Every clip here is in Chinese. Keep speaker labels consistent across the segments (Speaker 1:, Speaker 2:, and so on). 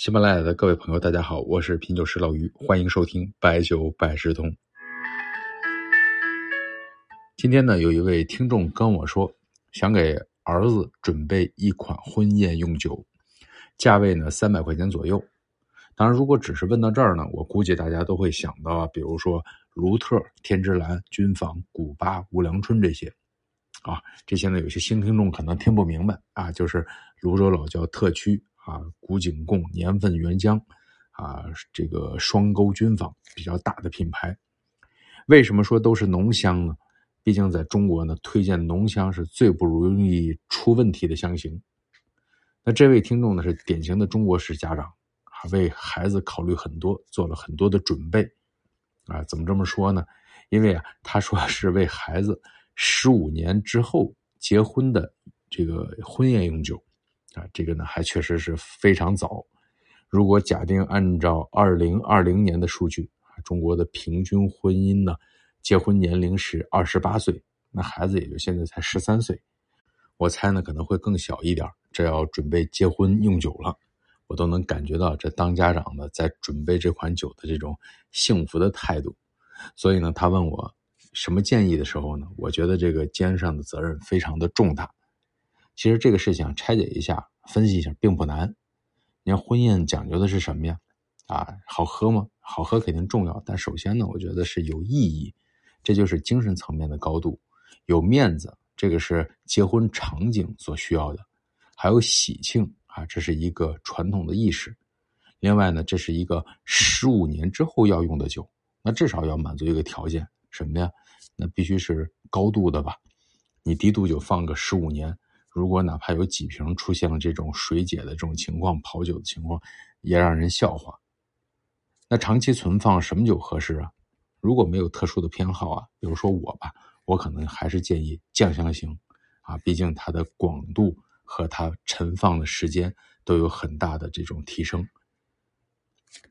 Speaker 1: 喜马拉雅的各位朋友，大家好，我是品酒师老于，欢迎收听白酒百事通。今天呢，有一位听众跟我说，想给儿子准备一款婚宴用酒，价位呢三百块钱左右。当然，如果只是问到这儿呢，我估计大家都会想到，比如说卢特、天之蓝、君房、古巴、无良春这些，啊，这些呢有些新听众可能听不明白啊，就是泸州老窖特曲。啊，古井贡年份原浆，啊，这个双沟军坊比较大的品牌，为什么说都是浓香呢？毕竟在中国呢，推荐浓香是最不容易出问题的香型。那这位听众呢，是典型的中国式家长啊，为孩子考虑很多，做了很多的准备啊。怎么这么说呢？因为啊，他说是为孩子十五年之后结婚的这个婚宴用酒。啊，这个呢还确实是非常早。如果假定按照二零二零年的数据啊，中国的平均婚姻呢，结婚年龄是二十八岁，那孩子也就现在才十三岁。我猜呢可能会更小一点，这要准备结婚用酒了，我都能感觉到这当家长的在准备这款酒的这种幸福的态度。所以呢，他问我什么建议的时候呢，我觉得这个肩上的责任非常的重大。其实这个事情拆解一下、分析一下并不难。你看婚宴讲究的是什么呀？啊，好喝吗？好喝肯定重要，但首先呢，我觉得是有意义，这就是精神层面的高度。有面子，这个是结婚场景所需要的；还有喜庆啊，这是一个传统的意识。另外呢，这是一个十五年之后要用的酒，那至少要满足一个条件，什么呀？那必须是高度的吧？你低度酒放个十五年。如果哪怕有几瓶出现了这种水解的这种情况，跑酒的情况，也让人笑话。那长期存放什么酒合适啊？如果没有特殊的偏好啊，比如说我吧，我可能还是建议酱香型啊，毕竟它的广度和它陈放的时间都有很大的这种提升。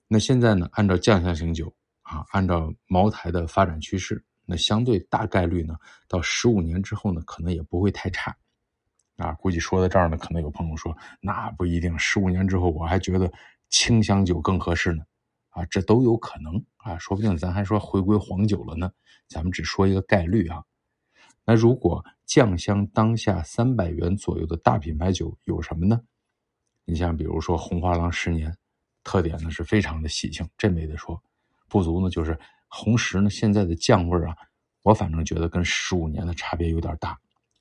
Speaker 1: 那现在呢，按照酱香型酒啊，按照茅台的发展趋势，那相对大概率呢，到十五年之后呢，可能也不会太差。啊，估计说到这儿呢，可能有朋友说，那不一定，十五年之后我还觉得清香酒更合适呢。啊，这都有可能啊，说不定咱还说回归黄酒了呢。咱们只说一个概率啊。那如果酱香当下三百元左右的大品牌酒有什么呢？你像比如说红花郎十年，特点呢是非常的喜庆，这没得说。不足呢就是红石呢现在的酱味啊，我反正觉得跟十五年的差别有点大。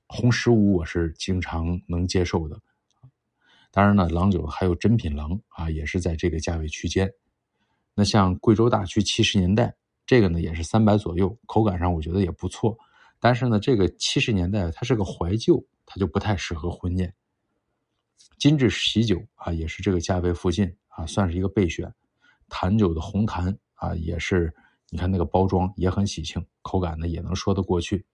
Speaker 1: 红十五我是经常能接受的，当然呢，郎酒还有珍品郎啊，也是在这个价位区间。那像贵州大曲七十年代，这个呢也是三百左右，口感上我觉得也不错。但是呢，这个七十年代它是个怀旧，它就不太适合婚宴。金致喜酒啊，也是这个价位附近啊，算是一个备选。坛酒的红坛啊，也是你看那个包装也很喜庆，口感呢也能说得过去。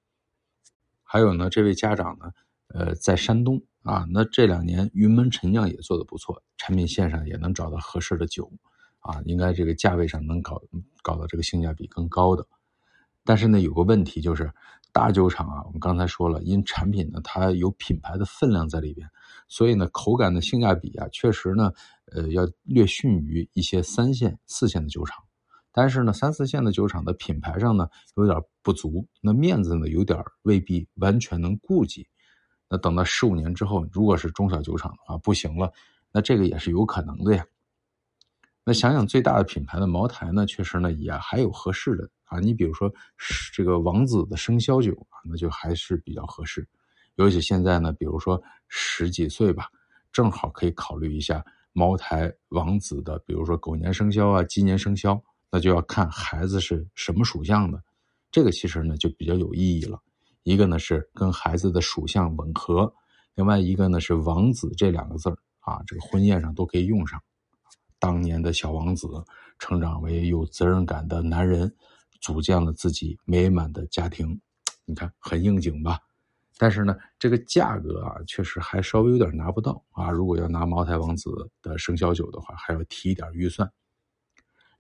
Speaker 1: 还有呢，这位家长呢，呃，在山东啊，那这两年云门陈酿也做得不错，产品线上也能找到合适的酒，啊，应该这个价位上能搞搞到这个性价比更高的。但是呢，有个问题就是，大酒厂啊，我们刚才说了，因产品呢它有品牌的分量在里边，所以呢，口感的性价比啊，确实呢，呃，要略逊于一些三线、四线的酒厂。但是呢，三四线的酒厂的品牌上呢有点不足，那面子呢有点未必完全能顾及。那等到十五年之后，如果是中小酒厂的话不行了，那这个也是有可能的呀。那想想最大的品牌的茅台呢，确实呢也还有合适的啊。你比如说这个王子的生肖酒啊，那就还是比较合适。尤其现在呢，比如说十几岁吧，正好可以考虑一下茅台王子的，比如说狗年生肖啊，鸡年生肖。那就要看孩子是什么属相的，这个其实呢就比较有意义了。一个呢是跟孩子的属相吻合，另外一个呢是王子这两个字啊，这个婚宴上都可以用上。当年的小王子成长为有责任感的男人，组建了自己美满的家庭，你看很应景吧？但是呢，这个价格啊，确实还稍微有点拿不到啊。如果要拿茅台王子的生肖酒的话，还要提一点预算。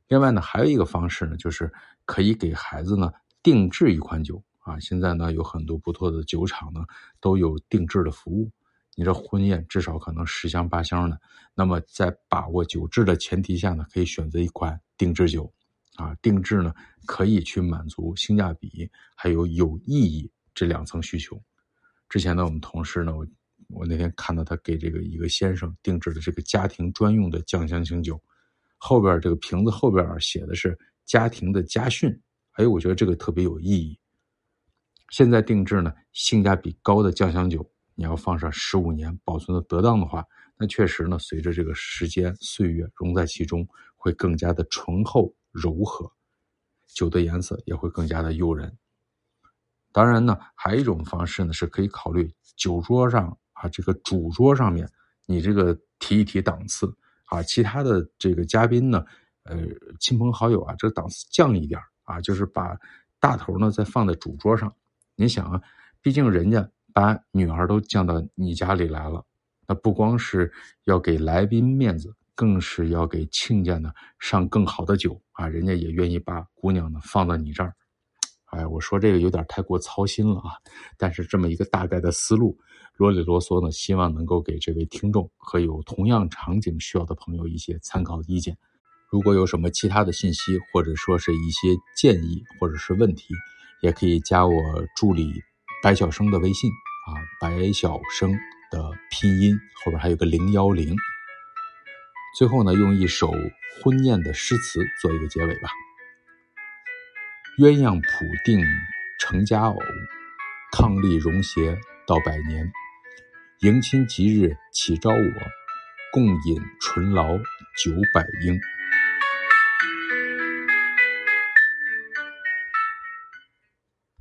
Speaker 1: 另外呢，还有一个方式呢，就是可以给孩子呢定制一款酒啊。现在呢，有很多不错的酒厂呢都有定制的服务。你这婚宴至少可能十箱八箱的。那么在把握酒质的前提下呢，可以选择一款定制酒，啊，定制呢可以去满足性价比还有有意义这两层需求。之前呢，我们同事呢，我我那天看到他给这个一个先生定制的这个家庭专用的酱香型酒，后边这个瓶子后边写的是家庭的家训，哎，我觉得这个特别有意义。现在定制呢，性价比高的酱香酒，你要放上十五年，保存的得当的话，那确实呢，随着这个时间岁月融在其中，会更加的醇厚柔和，酒的颜色也会更加的诱人。当然呢，还有一种方式呢，是可以考虑酒桌上啊，这个主桌上面，你这个提一提档次啊，其他的这个嘉宾呢，呃，亲朋好友啊，这个档次降一点啊，就是把大头呢再放在主桌上。你想啊，毕竟人家把女儿都降到你家里来了，那不光是要给来宾面子，更是要给亲家呢上更好的酒啊！人家也愿意把姑娘呢放到你这儿。哎，我说这个有点太过操心了啊！但是这么一个大概的思路，啰里啰嗦呢，希望能够给这位听众和有同样场景需要的朋友一些参考意见。如果有什么其他的信息，或者说是一些建议，或者是问题。也可以加我助理白晓生的微信啊，白晓生的拼音后边还有个零幺零。最后呢，用一首婚宴的诗词做一个结尾吧。鸳鸯谱定成佳偶，伉俪荣谐到百年。迎亲吉日起招我，共饮醇醪九百英。